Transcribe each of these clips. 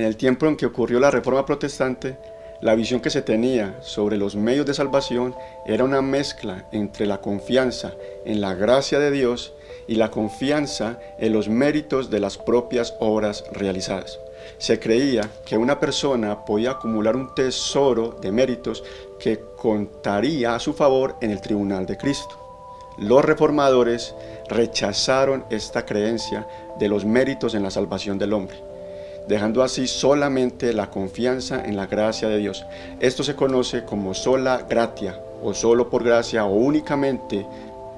En el tiempo en que ocurrió la Reforma Protestante, la visión que se tenía sobre los medios de salvación era una mezcla entre la confianza en la gracia de Dios y la confianza en los méritos de las propias obras realizadas. Se creía que una persona podía acumular un tesoro de méritos que contaría a su favor en el tribunal de Cristo. Los reformadores rechazaron esta creencia de los méritos en la salvación del hombre dejando así solamente la confianza en la gracia de Dios. Esto se conoce como sola gratia, o solo por gracia, o únicamente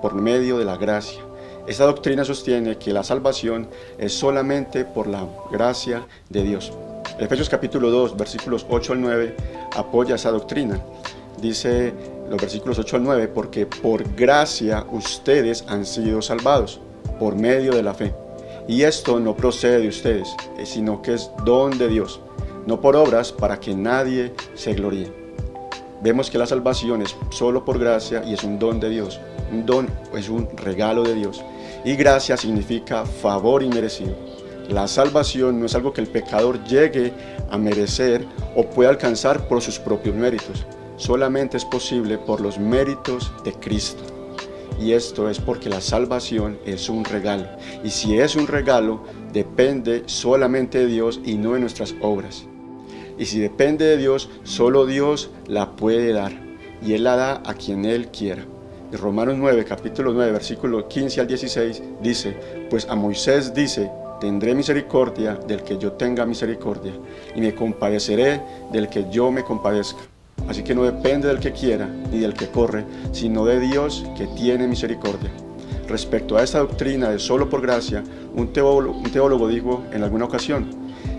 por medio de la gracia. Esta doctrina sostiene que la salvación es solamente por la gracia de Dios. Efesios capítulo 2, versículos 8 al 9, apoya esa doctrina. Dice los versículos 8 al 9, porque por gracia ustedes han sido salvados, por medio de la fe. Y esto no procede de ustedes, eh, sino que es don de Dios, no por obras para que nadie se gloríe. Vemos que la salvación es solo por gracia y es un don de Dios. Un don es un regalo de Dios. Y gracia significa favor inmerecido. La salvación no es algo que el pecador llegue a merecer o pueda alcanzar por sus propios méritos. Solamente es posible por los méritos de Cristo. Y esto es porque la salvación es un regalo. Y si es un regalo, depende solamente de Dios y no de nuestras obras. Y si depende de Dios, solo Dios la puede dar. Y Él la da a quien Él quiera. Romanos 9, capítulo 9, versículo 15 al 16 dice, pues a Moisés dice, tendré misericordia del que yo tenga misericordia, y me compadeceré del que yo me compadezca. Así que no depende del que quiera ni del que corre, sino de Dios que tiene misericordia. Respecto a esta doctrina de solo por gracia, un teólogo, dijo en alguna ocasión,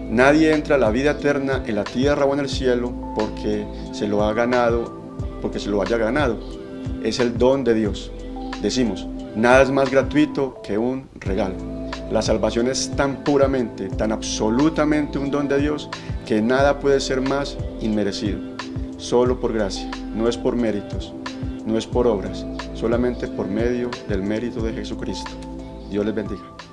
nadie entra a la vida eterna en la tierra o en el cielo porque se lo ha ganado, porque se lo haya ganado. Es el don de Dios. Decimos, nada es más gratuito que un regalo. La salvación es tan puramente, tan absolutamente un don de Dios que nada puede ser más inmerecido solo por gracia, no es por méritos, no es por obras, solamente por medio del mérito de Jesucristo. Dios les bendiga.